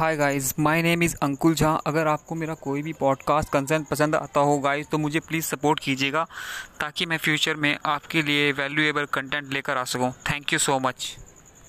Hi guys my name is Ankul Jha अगर आपको मेरा कोई भी पॉडकास्ट कंसर्न पसंद आता हो गाइस तो मुझे प्लीज़ सपोर्ट कीजिएगा ताकि मैं फ्यूचर में आपके लिए वैल्यूएबल कंटेंट लेकर आ सकूँ। Thank you so much